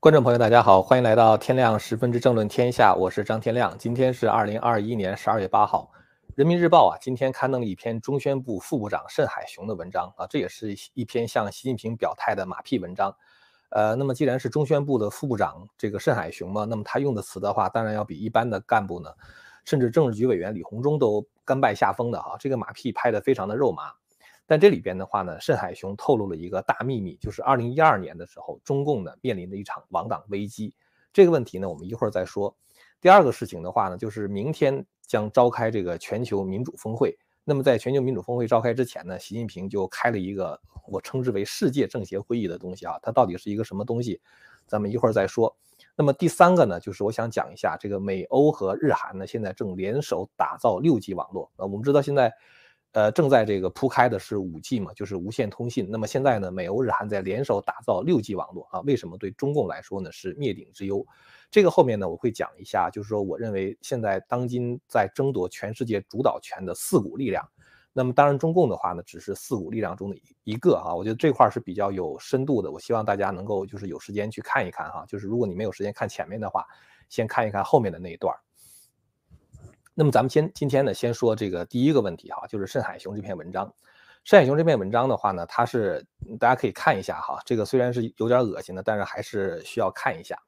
观众朋友，大家好，欢迎来到天亮十分之政论天下，我是张天亮。今天是二零二一年十二月八号，《人民日报》啊，今天刊登了一篇中宣部副部长盛海雄的文章啊，这也是一篇向习近平表态的马屁文章。呃，那么既然是中宣部的副部长这个盛海雄嘛，那么他用的词的话，当然要比一般的干部呢，甚至政治局委员李鸿忠都甘拜下风的哈。这个马屁拍得非常的肉麻。但这里边的话呢，慎海雄透露了一个大秘密，就是二零一二年的时候，中共呢面临的一场亡党危机。这个问题呢，我们一会儿再说。第二个事情的话呢，就是明天将召开这个全球民主峰会。那么在全球民主峰会召开之前呢，习近平就开了一个我称之为世界政协会议的东西啊，它到底是一个什么东西，咱们一会儿再说。那么第三个呢，就是我想讲一下这个美欧和日韩呢，现在正联手打造六 G 网络。呃，我们知道现在。呃，正在这个铺开的是五 G 嘛，就是无线通信。那么现在呢，美欧日韩在联手打造六 G 网络啊。为什么对中共来说呢是灭顶之忧？这个后面呢我会讲一下，就是说我认为现在当今在争夺全世界主导权的四股力量。那么当然中共的话呢，只是四股力量中的一个啊。我觉得这块是比较有深度的，我希望大家能够就是有时间去看一看哈。就是如果你没有时间看前面的话，先看一看后面的那一段。那么咱们先今天呢，先说这个第一个问题哈，就是慎海雄这篇文章。慎海雄这篇文章的话呢，它是大家可以看一下哈，这个虽然是有点恶心的，但是还是需要看一下。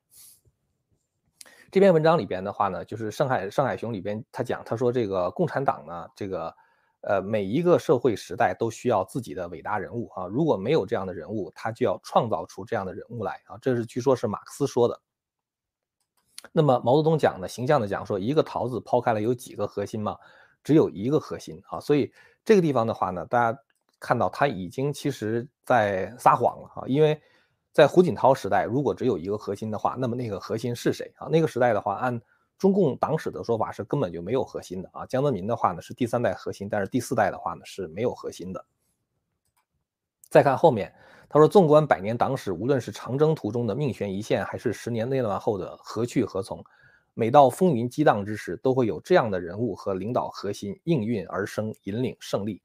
这篇文章里边的话呢，就是盛海盛海雄里边他讲，他说这个共产党呢，这个呃每一个社会时代都需要自己的伟大人物啊，如果没有这样的人物，他就要创造出这样的人物来啊，这是据说是马克思说的。那么毛泽东讲呢，形象的讲说，一个桃子抛开了有几个核心嘛？只有一个核心啊。所以这个地方的话呢，大家看到他已经其实在撒谎了哈。因为在胡锦涛时代，如果只有一个核心的话，那么那个核心是谁啊？那个时代的话，按中共党史的说法是根本就没有核心的啊。江泽民的话呢是第三代核心，但是第四代的话呢是没有核心的。再看后面。他说：“纵观百年党史，无论是长征途中的命悬一线，还是十年内乱后的何去何从，每到风云激荡之时，都会有这样的人物和领导核心应运而生，引领胜利。”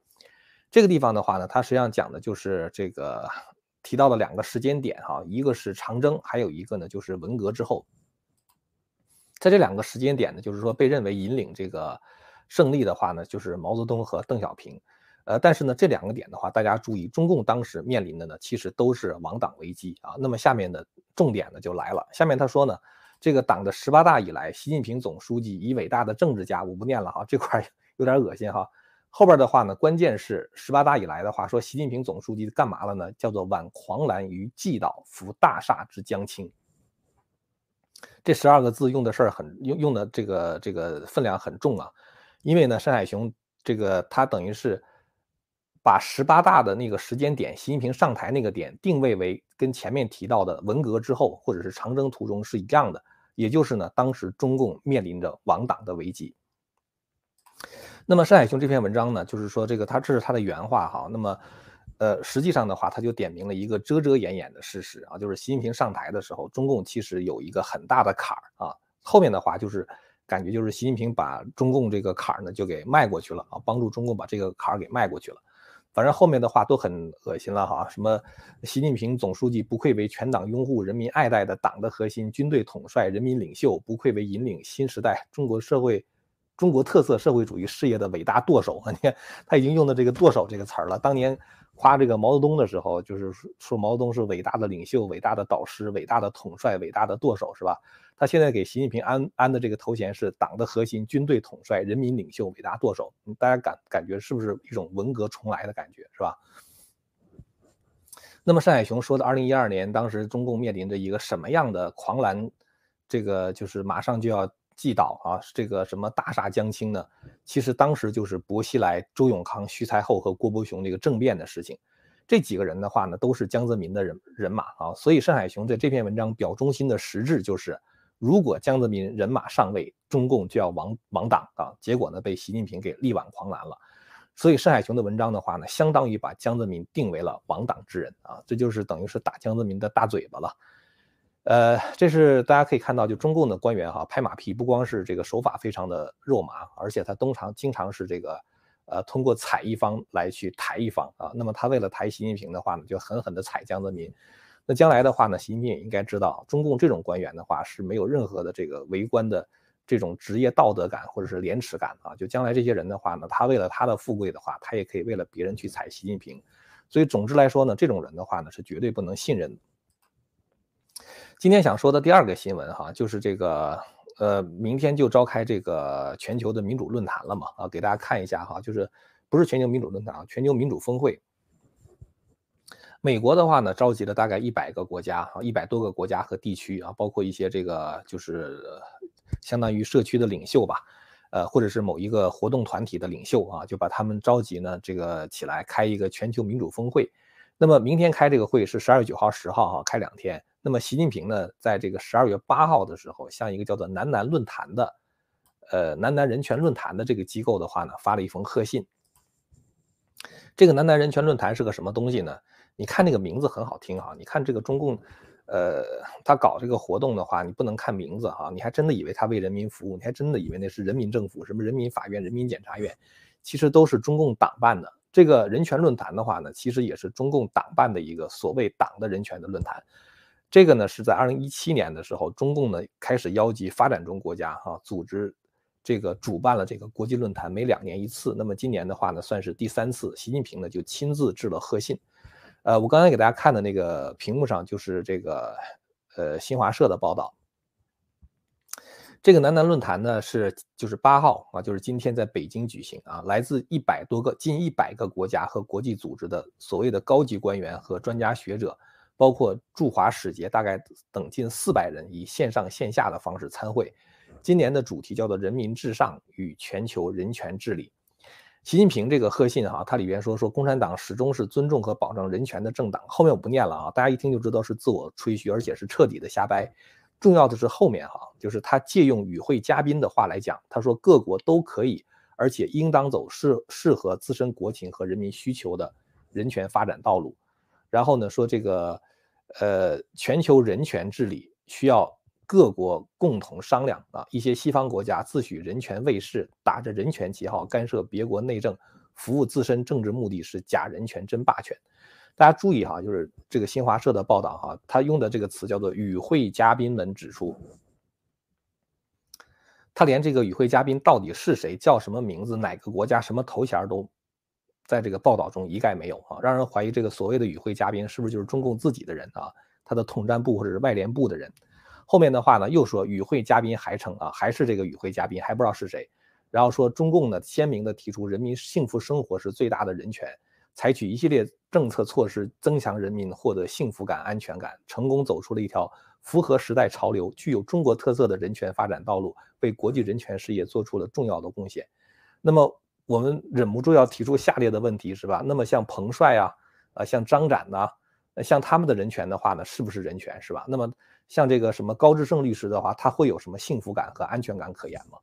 这个地方的话呢，他实际上讲的就是这个提到的两个时间点哈，一个是长征，还有一个呢就是文革之后。在这两个时间点呢，就是说被认为引领这个胜利的话呢，就是毛泽东和邓小平。呃，但是呢，这两个点的话，大家注意，中共当时面临的呢，其实都是亡党危机啊。那么下面的重点呢就来了，下面他说呢，这个党的十八大以来，习近平总书记以伟大的政治家，我不念了哈，这块有点恶心哈。后边的话呢，关键是十八大以来的话，说习近平总书记干嘛了呢？叫做挽狂澜于既倒，扶大厦之将倾。这十二个字用的事儿很用用的这个这个分量很重啊，因为呢，山海雄这个他等于是。把十八大的那个时间点，习近平上台那个点定位为跟前面提到的文革之后或者是长征途中是一样的，也就是呢，当时中共面临着亡党的危机。那么，山海兄这篇文章呢，就是说这个他这是他的原话哈。那么，呃，实际上的话，他就点明了一个遮遮掩掩的事实啊，就是习近平上台的时候，中共其实有一个很大的坎儿啊。后面的话就是感觉就是习近平把中共这个坎儿呢就给迈过去了啊，帮助中共把这个坎儿给迈过去了。反正后面的话都很恶心了哈，什么习近平总书记不愧为全党拥护、人民爱戴的党的核心、军队统帅、人民领袖，不愧为引领新时代中国社会、中国特色社会主义事业的伟大舵手。你看他已经用的这个“舵手”这个词儿了。当年夸这个毛泽东的时候，就是说毛泽东是伟大的领袖、伟大的导师、伟大的统帅、伟大的舵手，是吧？他现在给习近平安安的这个头衔是党的核心、军队统帅、人民领袖、伟大舵手。大家感感觉是不是一种文革重来的感觉，是吧？那么单海雄说的，二零一二年当时中共面临着一个什么样的狂澜？这个就是马上就要祭倒啊，这个什么大厦将倾呢？其实当时就是薄熙来、周永康、徐才厚和郭伯雄这个政变的事情。这几个人的话呢，都是江泽民的人人马啊。所以单海雄在这篇文章表忠心的实质就是。如果江泽民人马上位，中共就要亡亡党啊！结果呢，被习近平给力挽狂澜了。所以，单海雄的文章的话呢，相当于把江泽民定为了亡党之人啊！这就是等于是打江泽民的大嘴巴了。呃，这是大家可以看到，就中共的官员哈拍马屁，不光是这个手法非常的肉麻，而且他通常经常是这个呃通过踩一方来去抬一方啊。那么他为了抬习近平的话呢，就狠狠的踩江泽民。那将来的话呢，习近平也应该知道，中共这种官员的话是没有任何的这个为官的这种职业道德感或者是廉耻感啊。就将来这些人的话呢，他为了他的富贵的话，他也可以为了别人去踩习近平。所以总之来说呢，这种人的话呢是绝对不能信任。今天想说的第二个新闻哈，就是这个呃，明天就召开这个全球的民主论坛了嘛啊，给大家看一下哈，就是不是全球民主论坛啊，全球民主峰会。美国的话呢，召集了大概一百个国家啊，一百多个国家和地区啊，包括一些这个就是相当于社区的领袖吧，呃，或者是某一个活动团体的领袖啊，就把他们召集呢，这个起来开一个全球民主峰会。那么明天开这个会是十二月九号、十号哈，开两天。那么习近平呢，在这个十二月八号的时候，向一个叫做南南论坛的，呃，南南人权论坛的这个机构的话呢，发了一封贺信。这个南南人权论坛是个什么东西呢？你看那个名字很好听哈，你看这个中共，呃，他搞这个活动的话，你不能看名字哈，你还真的以为他为人民服务，你还真的以为那是人民政府，什么人民法院、人民检察院，其实都是中共党办的。这个人权论坛的话呢，其实也是中共党办的一个所谓党的人权的论坛。这个呢是在二零一七年的时候，中共呢开始邀集发展中国家哈，组织这个主办了这个国际论坛，每两年一次。那么今年的话呢，算是第三次，习近平呢就亲自致了贺信。呃，我刚才给大家看的那个屏幕上就是这个，呃，新华社的报道。这个南南论坛呢是就是八号啊，就是今天在北京举行啊，来自一百多个、近一百个国家和国际组织的所谓的高级官员和专家学者，包括驻华使节，大概等近四百人，以线上线下的方式参会。今年的主题叫做“人民至上与全球人权治理”。习近平这个贺信哈，它里边说说共产党始终是尊重和保障人权的政党。后面我不念了啊，大家一听就知道是自我吹嘘，而且是彻底的瞎掰。重要的是后面哈，就是他借用与会嘉宾的话来讲，他说各国都可以，而且应当走适适合自身国情和人民需求的人权发展道路。然后呢，说这个呃全球人权治理需要。各国共同商量啊，一些西方国家自诩人权卫士，打着人权旗号干涉别国内政，服务自身政治目的是假人权真霸权。大家注意哈，就是这个新华社的报道哈，他用的这个词叫做与会嘉宾们指出，他连这个与会嘉宾到底是谁、叫什么名字、哪个国家、什么头衔都在这个报道中一概没有啊，让人怀疑这个所谓的与会嘉宾是不是就是中共自己的人啊，他的统战部或者是外联部的人。后面的话呢，又说与会嘉宾还称啊，还是这个与会嘉宾，还不知道是谁。然后说中共呢，鲜明的提出人民幸福生活是最大的人权，采取一系列政策措施，增强人民获得幸福感、安全感，成功走出了一条符合时代潮流、具有中国特色的人权发展道路，为国际人权事业做出了重要的贡献。那么我们忍不住要提出下列的问题，是吧？那么像彭帅啊，呃像张展呐，像他们的人权的话呢，是不是人权，是吧？那么。像这个什么高志胜律师的话，他会有什么幸福感和安全感可言吗？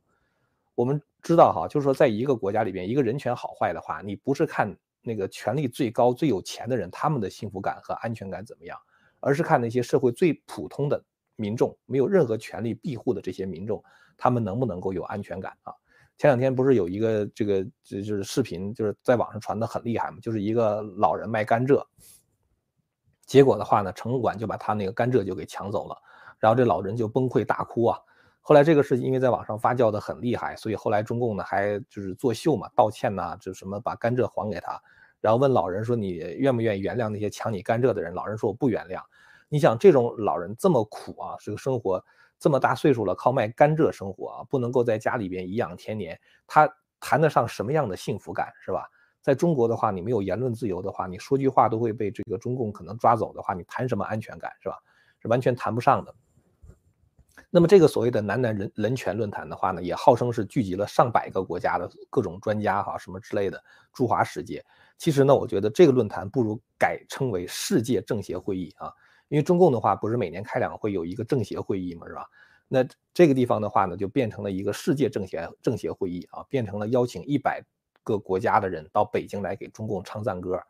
我们知道哈，就是说，在一个国家里边，一个人权好坏的话，你不是看那个权力最高、最有钱的人他们的幸福感和安全感怎么样，而是看那些社会最普通的民众，没有任何权利庇护的这些民众，他们能不能够有安全感啊？前两天不是有一个这个就就是视频，就是在网上传的很厉害嘛，就是一个老人卖甘蔗。结果的话呢，城管就把他那个甘蔗就给抢走了，然后这老人就崩溃大哭啊。后来这个事因为在网上发酵的很厉害，所以后来中共呢还就是作秀嘛，道歉呐，就什么把甘蔗还给他，然后问老人说你愿不愿意原谅那些抢你甘蔗的人？老人说我不原谅。你想这种老人这么苦啊，这个生活这么大岁数了，靠卖甘蔗生活啊，不能够在家里边颐养天年，他谈得上什么样的幸福感是吧？在中国的话，你没有言论自由的话，你说句话都会被这个中共可能抓走的话，你谈什么安全感是吧？是完全谈不上的。那么这个所谓的南南人人权论坛的话呢，也号称是聚集了上百个国家的各种专家哈，什么之类的驻华使节。其实呢，我觉得这个论坛不如改称为世界政协会议啊，因为中共的话不是每年开两会有一个政协会议嘛，是吧？那这个地方的话呢，就变成了一个世界政协政协会议啊，变成了邀请一百。个国家的人到北京来给中共唱赞歌，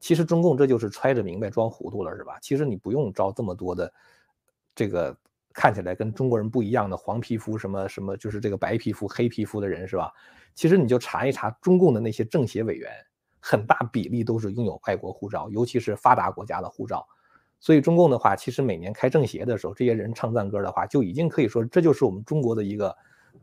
其实中共这就是揣着明白装糊涂了，是吧？其实你不用招这么多的这个看起来跟中国人不一样的黄皮肤什么什么，就是这个白皮肤黑皮肤的人，是吧？其实你就查一查中共的那些政协委员，很大比例都是拥有外国护照，尤其是发达国家的护照。所以中共的话，其实每年开政协的时候，这些人唱赞歌的话，就已经可以说这就是我们中国的一个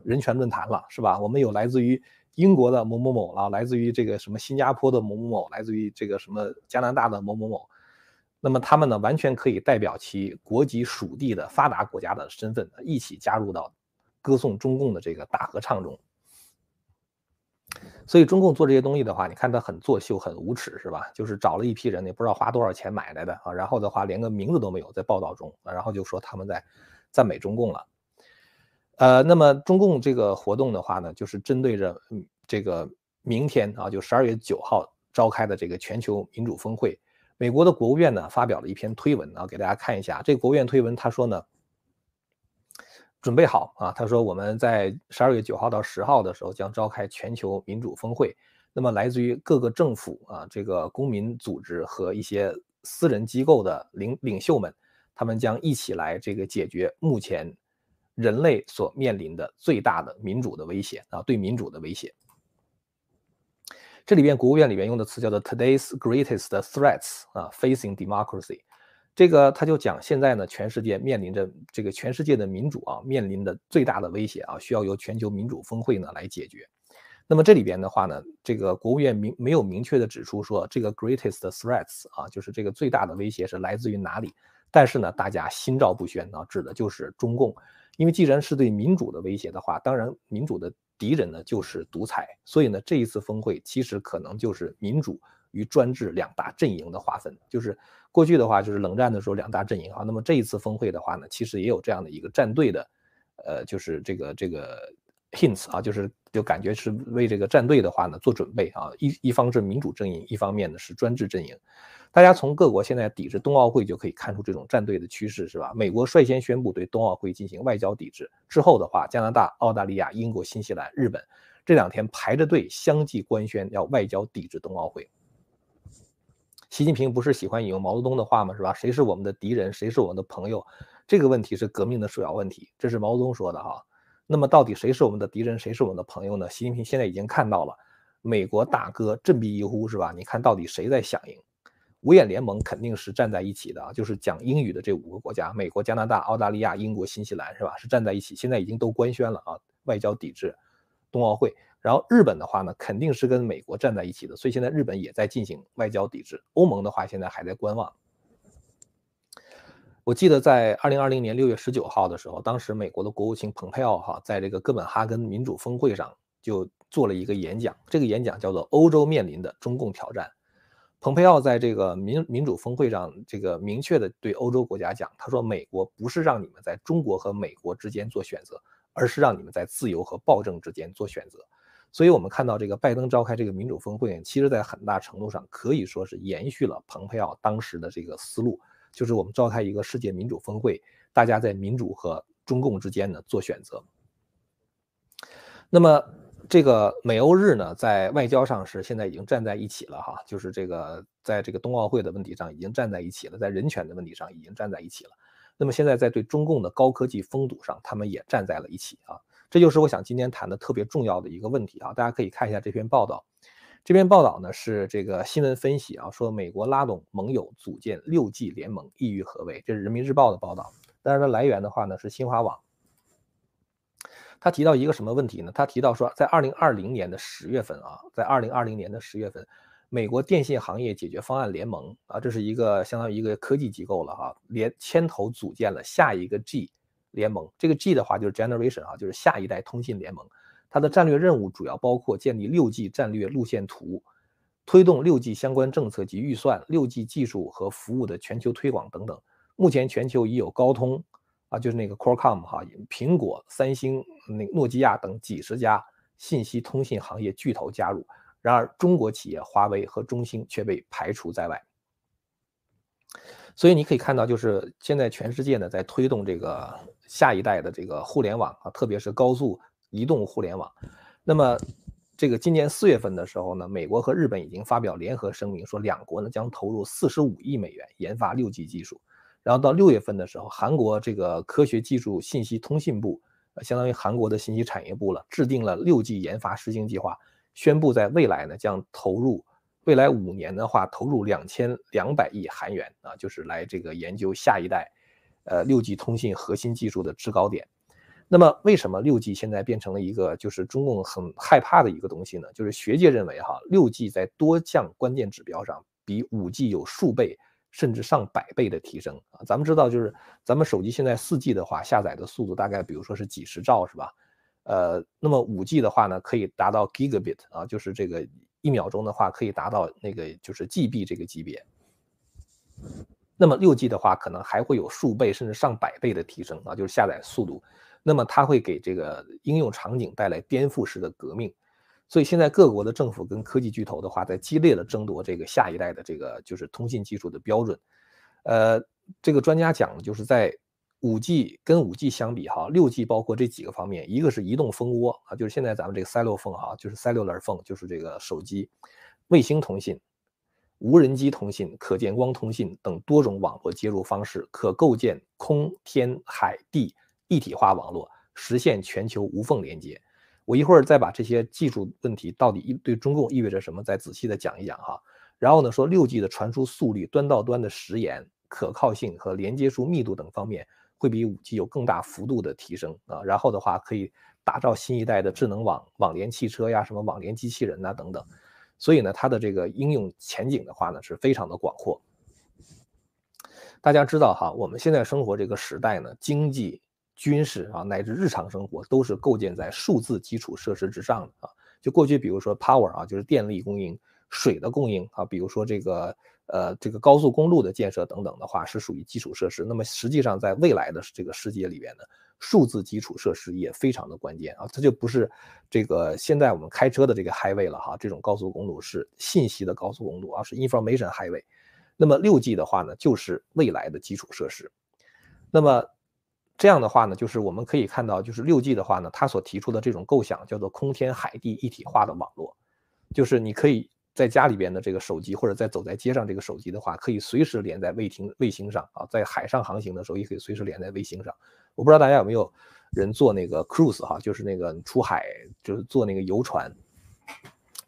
人权论坛了，是吧？我们有来自于英国的某某某了，来自于这个什么新加坡的某某某，来自于这个什么加拿大的某某某。那么他们呢，完全可以代表其国籍属地的发达国家的身份，一起加入到歌颂中共的这个大合唱中。所以中共做这些东西的话，你看他很作秀，很无耻，是吧？就是找了一批人，也不知道花多少钱买来的啊，然后的话连个名字都没有在报道中，然后就说他们在赞美中共了。呃，那么中共这个活动的话呢，就是针对着这个明天啊，就十二月九号召开的这个全球民主峰会，美国的国务院呢发表了一篇推文啊，给大家看一下。这个国务院推文他说呢。准备好啊！他说我们在十二月九号到十号的时候将召开全球民主峰会。那么来自于各个政府啊，这个公民组织和一些私人机构的领领袖们，他们将一起来这个解决目前人类所面临的最大的民主的威胁啊，对民主的威胁。这里边国务院里边用的词叫做 “today's greatest threats” 啊，facing democracy。这个他就讲，现在呢，全世界面临着这个全世界的民主啊，面临的最大的威胁啊，需要由全球民主峰会呢来解决。那么这里边的话呢，这个国务院明没有明确的指出说这个 greatest threats 啊，就是这个最大的威胁是来自于哪里。但是呢，大家心照不宣啊，指的就是中共，因为既然是对民主的威胁的话，当然民主的敌人呢就是独裁。所以呢，这一次峰会其实可能就是民主。与专制两大阵营的划分，就是过去的话就是冷战的时候两大阵营啊。那么这一次峰会的话呢，其实也有这样的一个战队的，呃，就是这个这个 hints 啊，就是就感觉是为这个战队的话呢做准备啊。一一方是民主阵营，一方面呢是专制阵营。大家从各国现在抵制冬奥会就可以看出这种战队的趋势，是吧？美国率先宣布对冬奥会进行外交抵制之后的话，加拿大、澳大利亚、英国、新西兰、日本这两天排着队相继官宣要外交抵制冬奥会。习近平不是喜欢引用毛泽东的话吗？是吧？谁是我们的敌人，谁是我们的朋友？这个问题是革命的首要问题。这是毛泽东说的哈。那么到底谁是我们的敌人，谁是我们的朋友呢？习近平现在已经看到了，美国大哥振臂一呼，是吧？你看到底谁在响应？五眼联盟肯定是站在一起的啊，就是讲英语的这五个国家：美国、加拿大、澳大利亚、英国、新西兰，是吧？是站在一起。现在已经都官宣了啊，外交抵制冬奥会。然后日本的话呢，肯定是跟美国站在一起的，所以现在日本也在进行外交抵制。欧盟的话，现在还在观望。我记得在二零二零年六月十九号的时候，当时美国的国务卿蓬佩奥哈在这个哥本哈根民主峰会上就做了一个演讲，这个演讲叫做《欧洲面临的中共挑战》。蓬佩奥在这个民民主峰会上，这个明确的对欧洲国家讲，他说：“美国不是让你们在中国和美国之间做选择，而是让你们在自由和暴政之间做选择。”所以，我们看到这个拜登召开这个民主峰会，其实在很大程度上可以说是延续了蓬佩奥当时的这个思路，就是我们召开一个世界民主峰会，大家在民主和中共之间呢做选择。那么，这个美欧日呢，在外交上是现在已经站在一起了哈，就是这个在这个冬奥会的问题上已经站在一起了，在人权的问题上已经站在一起了。那么现在在对中共的高科技封堵上，他们也站在了一起啊。这就是我想今天谈的特别重要的一个问题啊！大家可以看一下这篇报道。这篇报道呢是这个新闻分析啊，说美国拉拢盟友组建六 G 联盟，意欲何为？这是人民日报的报道。但是它来源的话呢是新华网。他提到一个什么问题呢？他提到说，在二零二零年的十月份啊，在二零二零年的十月份，美国电信行业解决方案联盟啊，这是一个相当于一个科技机构了哈，连牵头组建了下一个 G。联盟这个 G 的话就是 Generation 啊，就是下一代通信联盟。它的战略任务主要包括建立六 G 战略路线图，推动六 G 相关政策及预算、六 G 技术和服务的全球推广等等。目前全球已有高通啊，就是那个 Qualcomm 哈，苹果、三星、那诺基亚等几十家信息通信行业巨头加入。然而，中国企业华为和中兴却被排除在外。所以你可以看到，就是现在全世界呢在推动这个下一代的这个互联网啊，特别是高速移动互联网。那么，这个今年四月份的时候呢，美国和日本已经发表联合声明，说两国呢将投入四十五亿美元研发六 G 技术。然后到六月份的时候，韩国这个科学技术信息通信部，相当于韩国的信息产业部了，制定了六 G 研发实行计划，宣布在未来呢将投入未来五年的话，投入两千两百亿韩元啊，就是来这个研究下一代，呃，六 G 通信核心技术的制高点。那么，为什么六 G 现在变成了一个就是中共很害怕的一个东西呢？就是学界认为哈，六 G 在多项关键指标上比五 G 有数倍甚至上百倍的提升啊。咱们知道，就是咱们手机现在四 G 的话，下载的速度大概比如说是几十兆，是吧？呃，那么五 G 的话呢，可以达到 Gigabit 啊，就是这个一秒钟的话可以达到那个就是 GB 这个级别。那么六 G 的话，可能还会有数倍甚至上百倍的提升啊，就是下载速度。那么它会给这个应用场景带来颠覆式的革命。所以现在各国的政府跟科技巨头的话，在激烈的争夺这个下一代的这个就是通信技术的标准。呃，这个专家讲的，就是在。五 G 跟五 G 相比，哈，六 G 包括这几个方面，一个是移动蜂窝啊，就是现在咱们这个 cellular phone 哈，就是 cellular phone，就是这个手机、卫星通信、无人机通信、可见光通信等多种网络接入方式，可构建空天海地一体化网络，实现全球无缝连接。我一会儿再把这些技术问题到底意对中共意味着什么，再仔细的讲一讲哈。然后呢，说六 G 的传输速率、端到端的时延、可靠性和连接数密度等方面。会比五 G 有更大幅度的提升啊，然后的话可以打造新一代的智能网、网联汽车呀，什么网联机器人呐等等，所以呢，它的这个应用前景的话呢是非常的广阔。大家知道哈，我们现在生活这个时代呢，经济、军事啊乃至日常生活都是构建在数字基础设施之上的啊。就过去比如说 power 啊，就是电力供应、水的供应啊，比如说这个。呃，这个高速公路的建设等等的话，是属于基础设施。那么实际上，在未来的这个世界里边呢，数字基础设施也非常的关键啊。它就不是这个现在我们开车的这个 highway 了哈，这种高速公路是信息的高速公路啊，是 information highway。那么六 G 的话呢，就是未来的基础设施。那么这样的话呢，就是我们可以看到，就是六 G 的话呢，它所提出的这种构想叫做空天海地一体化的网络，就是你可以。在家里边的这个手机，或者在走在街上这个手机的话，可以随时连在卫星卫星上啊。在海上航行的时候，也可以随时连在卫星上。我不知道大家有没有人坐那个 cruise 哈，就是那个出海就是坐那个游船。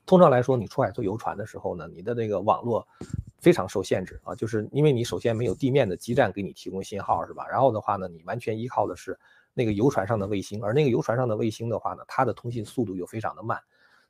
通常来说，你出海坐游船的时候呢，你的那个网络非常受限制啊，就是因为你首先没有地面的基站给你提供信号，是吧？然后的话呢，你完全依靠的是那个游船上的卫星，而那个游船上的卫星的话呢，它的通信速度又非常的慢。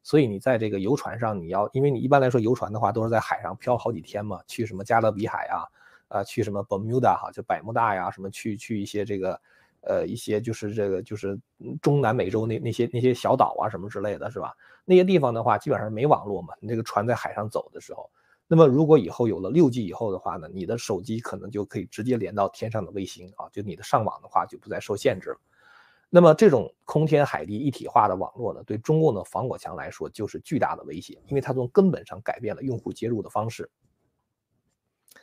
所以你在这个游船上，你要，因为你一般来说游船的话都是在海上漂好几天嘛，去什么加勒比海啊，啊，去什么 Bermuda 哈，就百慕大呀，什么去去一些这个，呃，一些就是这个就是中南美洲那那些那些小岛啊什么之类的是吧？那些地方的话基本上没网络嘛，你这个船在海上走的时候，那么如果以后有了六 G 以后的话呢，你的手机可能就可以直接连到天上的卫星啊，就你的上网的话就不再受限制了。那么这种空天海地一体化的网络呢，对中共的防火墙来说就是巨大的威胁，因为它从根本上改变了用户接入的方式。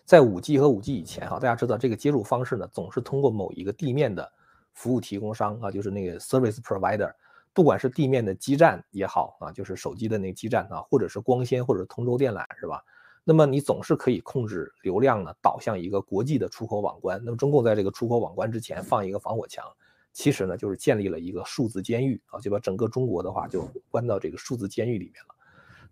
在五 G 和五 G 以前，哈，大家知道这个接入方式呢，总是通过某一个地面的服务提供商啊，就是那个 service provider，不管是地面的基站也好啊，就是手机的那个基站啊，或者是光纤或者通州电缆，是吧？那么你总是可以控制流量呢，导向一个国际的出口网关。那么中共在这个出口网关之前放一个防火墙。其实呢，就是建立了一个数字监狱啊，就把整个中国的话就关到这个数字监狱里面了。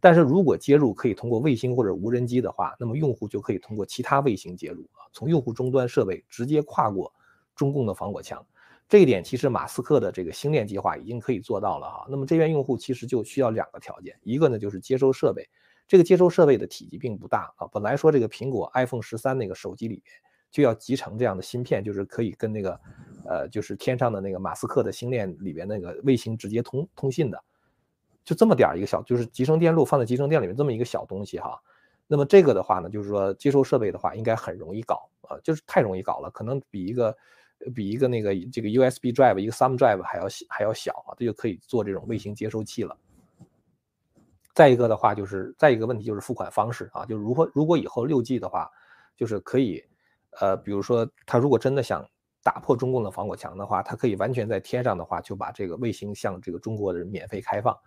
但是如果接入可以通过卫星或者无人机的话，那么用户就可以通过其他卫星接入啊，从用户终端设备直接跨过中共的防火墙。这一点其实马斯克的这个星链计划已经可以做到了哈。那么这边用户其实就需要两个条件，一个呢就是接收设备，这个接收设备的体积并不大啊。本来说这个苹果 iPhone 十三那个手机里面就要集成这样的芯片，就是可以跟那个。呃，就是天上的那个马斯克的星链里边那个卫星直接通通信的，就这么点一个小，就是集成电路放在集成电里面这么一个小东西哈。那么这个的话呢，就是说接收设备的话，应该很容易搞啊，就是太容易搞了，可能比一个比一个那个这个 USB drive 一个 thumb drive 还要还要小啊，这就可以做这种卫星接收器了。再一个的话，就是再一个问题就是付款方式啊，就是如果如果以后六 G 的话，就是可以呃，比如说他如果真的想。打破中共的防火墙的话，它可以完全在天上的话，就把这个卫星向这个中国人免费开放。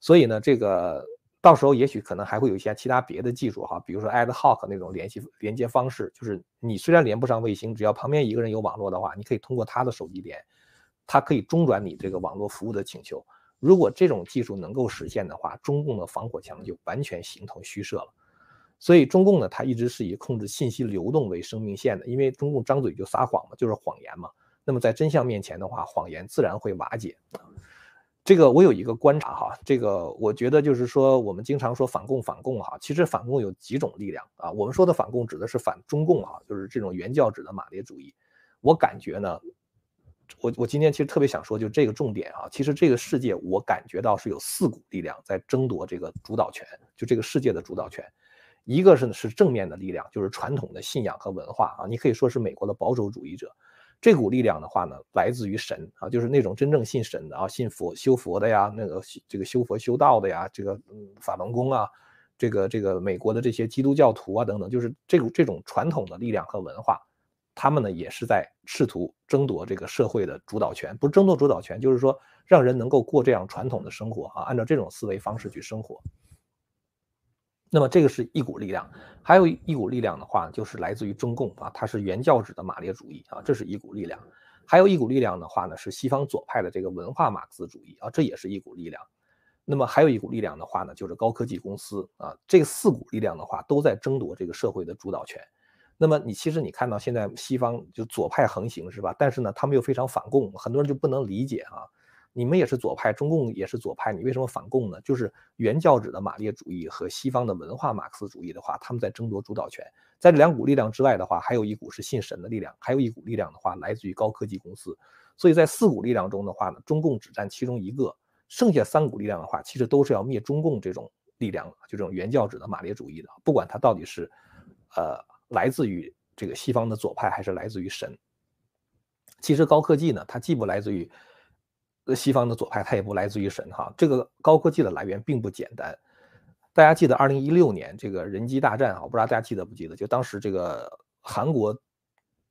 所以呢，这个到时候也许可能还会有一些其他别的技术哈，比如说 ad hoc 那种联系连接方式，就是你虽然连不上卫星，只要旁边一个人有网络的话，你可以通过他的手机连，它可以中转你这个网络服务的请求。如果这种技术能够实现的话，中共的防火墙就完全形同虚设了。所以中共呢，它一直是以控制信息流动为生命线的，因为中共张嘴就撒谎嘛，就是谎言嘛。那么在真相面前的话，谎言自然会瓦解。这个我有一个观察哈，这个我觉得就是说，我们经常说反共反共哈，其实反共有几种力量啊。我们说的反共指的是反中共啊，就是这种原教旨的马列主义。我感觉呢，我我今天其实特别想说，就这个重点啊，其实这个世界我感觉到是有四股力量在争夺这个主导权，就这个世界的主导权。一个是是正面的力量，就是传统的信仰和文化啊，你可以说是美国的保守主义者。这股力量的话呢，来自于神啊，就是那种真正信神的啊，信佛修佛的呀，那个这个修佛修道的呀，这个法轮功啊，这个这个美国的这些基督教徒啊等等，就是这种这种传统的力量和文化，他们呢也是在试图争夺这个社会的主导权，不是争夺主导权，就是说让人能够过这样传统的生活啊，按照这种思维方式去生活。那么这个是一股力量，还有一股力量的话，就是来自于中共啊，它是原教旨的马列主义啊，这是一股力量。还有一股力量的话呢，是西方左派的这个文化马克思主义啊，这也是一股力量。那么还有一股力量的话呢，就是高科技公司啊，这四股力量的话都在争夺这个社会的主导权。那么你其实你看到现在西方就左派横行是吧？但是呢，他们又非常反共，很多人就不能理解啊。你们也是左派，中共也是左派，你为什么反共呢？就是原教旨的马列主义和西方的文化马克思主义的话，他们在争夺主导权。在这两股力量之外的话，还有一股是信神的力量，还有一股力量的话来自于高科技公司。所以在四股力量中的话呢，中共只占其中一个，剩下三股力量的话，其实都是要灭中共这种力量，就这种原教旨的马列主义的，不管它到底是，呃，来自于这个西方的左派还是来自于神。其实高科技呢，它既不来自于。西方的左派，它也不来自于神哈。这个高科技的来源并不简单。大家记得二零一六年这个人机大战啊，我不知道大家记得不记得？就当时这个韩国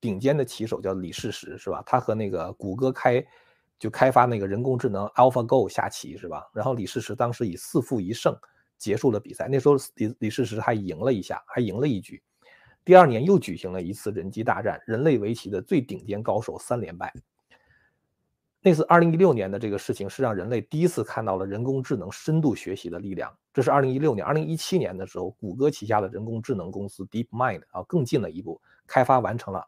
顶尖的棋手叫李世石是吧？他和那个谷歌开就开发那个人工智能 AlphaGo 下棋是吧？然后李世石当时以四负一胜结束了比赛。那时候李李世石还赢了一下，还赢了一局。第二年又举行了一次人机大战，人类围棋的最顶尖高手三连败。那次二零一六年的这个事情是让人类第一次看到了人工智能深度学习的力量。这是二零一六年，二零一七年的时候，谷歌旗下的人工智能公司 DeepMind 啊更进了一步，开发完成了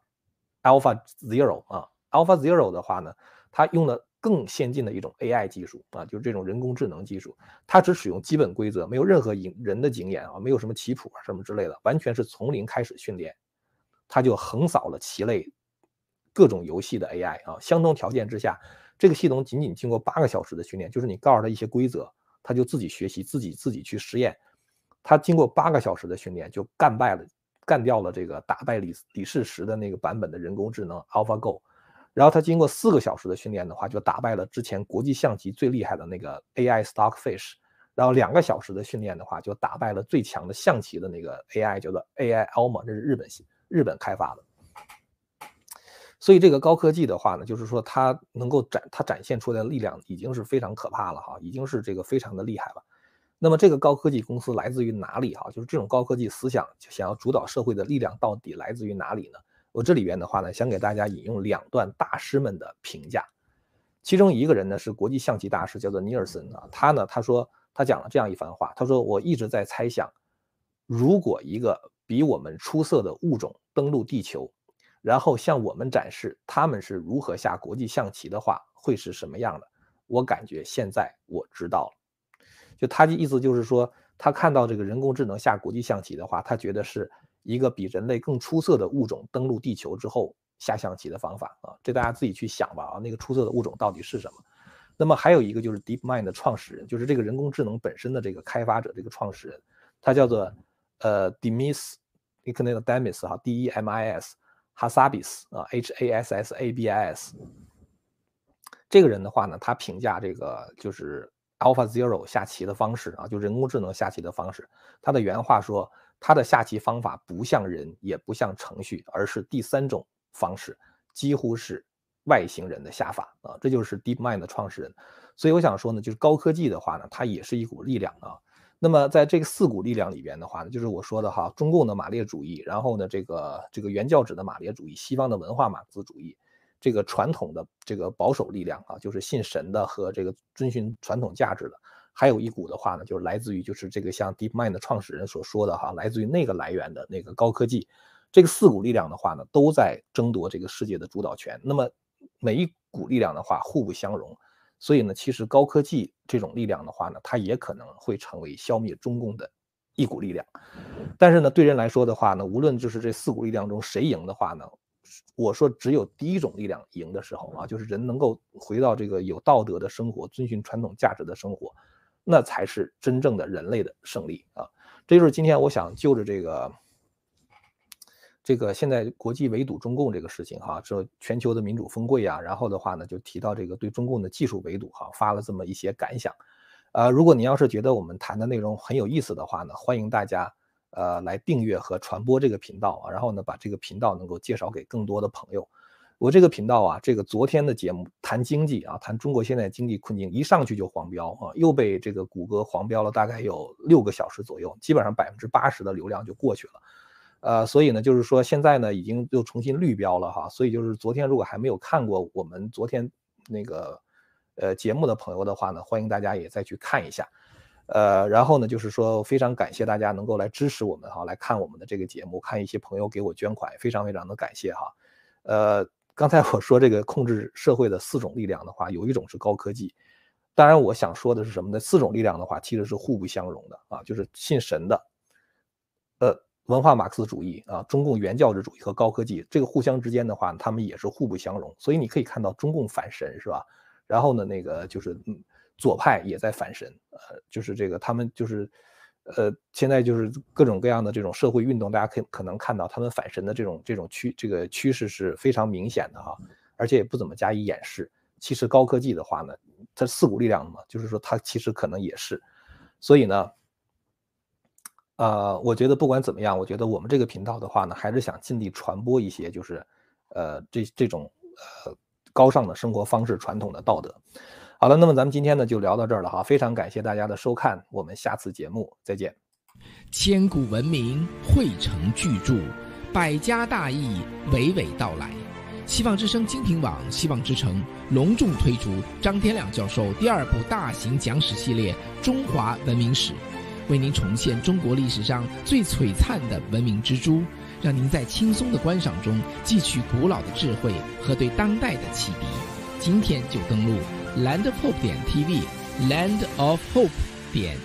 Alpha Zero 啊。Alpha Zero 的话呢，它用了更先进的一种 AI 技术啊，就是这种人工智能技术，它只使用基本规则，没有任何人的经验啊，没有什么棋谱啊什么之类的，完全是从零开始训练，它就横扫了棋类各种游戏的 AI 啊。相同条件之下。这个系统仅仅经过八个小时的训练，就是你告诉他一些规则，他就自己学习，自己自己去实验。他经过八个小时的训练，就干败了，干掉了这个打败李李世石的那个版本的人工智能 AlphaGo。然后他经过四个小时的训练的话，就打败了之前国际象棋最厉害的那个 AI Stockfish。然后两个小时的训练的话，就打败了最强的象棋的那个 AI，叫做 AI Alma，这是日本日本开发的。所以这个高科技的话呢，就是说它能够展它展现出来的力量已经是非常可怕了哈，已经是这个非常的厉害了。那么这个高科技公司来自于哪里哈？就是这种高科技思想想要主导社会的力量到底来自于哪里呢？我这里边的话呢，想给大家引用两段大师们的评价，其中一个人呢是国际象棋大师，叫做尼尔森啊，他呢他说他讲了这样一番话，他说我一直在猜想，如果一个比我们出色的物种登陆地球。然后向我们展示他们是如何下国际象棋的话，会是什么样的？我感觉现在我知道了。就他的意思就是说，他看到这个人工智能下国际象棋的话，他觉得是一个比人类更出色的物种登陆地球之后下象棋的方法啊。这大家自己去想吧啊，那个出色的物种到底是什么？那么还有一个就是 DeepMind 的创始人，就是这个人工智能本身的这个开发者，这个创始人，他叫做呃 Demis，你可能叫 Demis 哈，D E M I S。哈萨比斯啊，H A S S A B I S，这个人的话呢，他评价这个就是 Alpha Zero 下棋的方式啊，就人工智能下棋的方式。他的原话说，他的下棋方法不像人，也不像程序，而是第三种方式，几乎是外星人的下法啊。这就是 DeepMind 的创始人。所以我想说呢，就是高科技的话呢，它也是一股力量啊。那么在这个四股力量里边的话呢，就是我说的哈，中共的马列主义，然后呢，这个这个原教旨的马列主义，西方的文化马克思主义，这个传统的这个保守力量啊，就是信神的和这个遵循传统价值的，还有一股的话呢，就是来自于就是这个像 DeepMind 的创始人所说的哈，来自于那个来源的那个高科技。这个四股力量的话呢，都在争夺这个世界的主导权。那么每一股力量的话互不相容，所以呢，其实高科技这种力量的话呢，它也可能会成为消灭中共的一股力量。但是呢，对人来说的话呢，无论就是这四股力量中谁赢的话呢，我说只有第一种力量赢的时候啊，就是人能够回到这个有道德的生活，遵循传统价值的生活，那才是真正的人类的胜利啊！这就是今天我想就着这个。这个现在国际围堵中共这个事情哈，说全球的民主峰会啊，然后的话呢，就提到这个对中共的技术围堵哈，发了这么一些感想。呃，如果您要是觉得我们谈的内容很有意思的话呢，欢迎大家呃来订阅和传播这个频道啊，然后呢把这个频道能够介绍给更多的朋友。我这个频道啊，这个昨天的节目谈经济啊，谈中国现在经济困境，一上去就黄标啊，又被这个谷歌黄标了，大概有六个小时左右，基本上百分之八十的流量就过去了。呃，所以呢，就是说现在呢，已经又重新绿标了哈。所以就是昨天如果还没有看过我们昨天那个呃节目的朋友的话呢，欢迎大家也再去看一下。呃，然后呢，就是说非常感谢大家能够来支持我们哈，来看我们的这个节目，看一些朋友给我捐款，非常非常的感谢哈。呃，刚才我说这个控制社会的四种力量的话，有一种是高科技。当然，我想说的是什么呢？四种力量的话，其实是互不相容的啊，就是信神的，呃。文化马克思主义啊，中共原教旨主义和高科技，这个互相之间的话，他们也是互不相容。所以你可以看到中共反神是吧？然后呢，那个就是嗯，左派也在反神，呃，就是这个他们就是，呃，现在就是各种各样的这种社会运动，大家可可能看到他们反神的这种这种趋这个趋势是非常明显的哈，而且也不怎么加以掩饰。其实高科技的话呢，它四股力量嘛，就是说它其实可能也是，所以呢。呃，我觉得不管怎么样，我觉得我们这个频道的话呢，还是想尽力传播一些，就是，呃，这这种呃高尚的生活方式、传统的道德。好了，那么咱们今天呢就聊到这儿了哈，非常感谢大家的收看，我们下次节目再见。千古文明汇成巨著，百家大义娓娓道来。希望之声精品网、希望之城隆重推出张天亮教授第二部大型讲史系列《中华文明史》。为您重现中国历史上最璀璨的文明之珠，让您在轻松的观赏中汲取古老的智慧和对当代的启迪。今天就登录 land of hope 点 tv，land of hope 点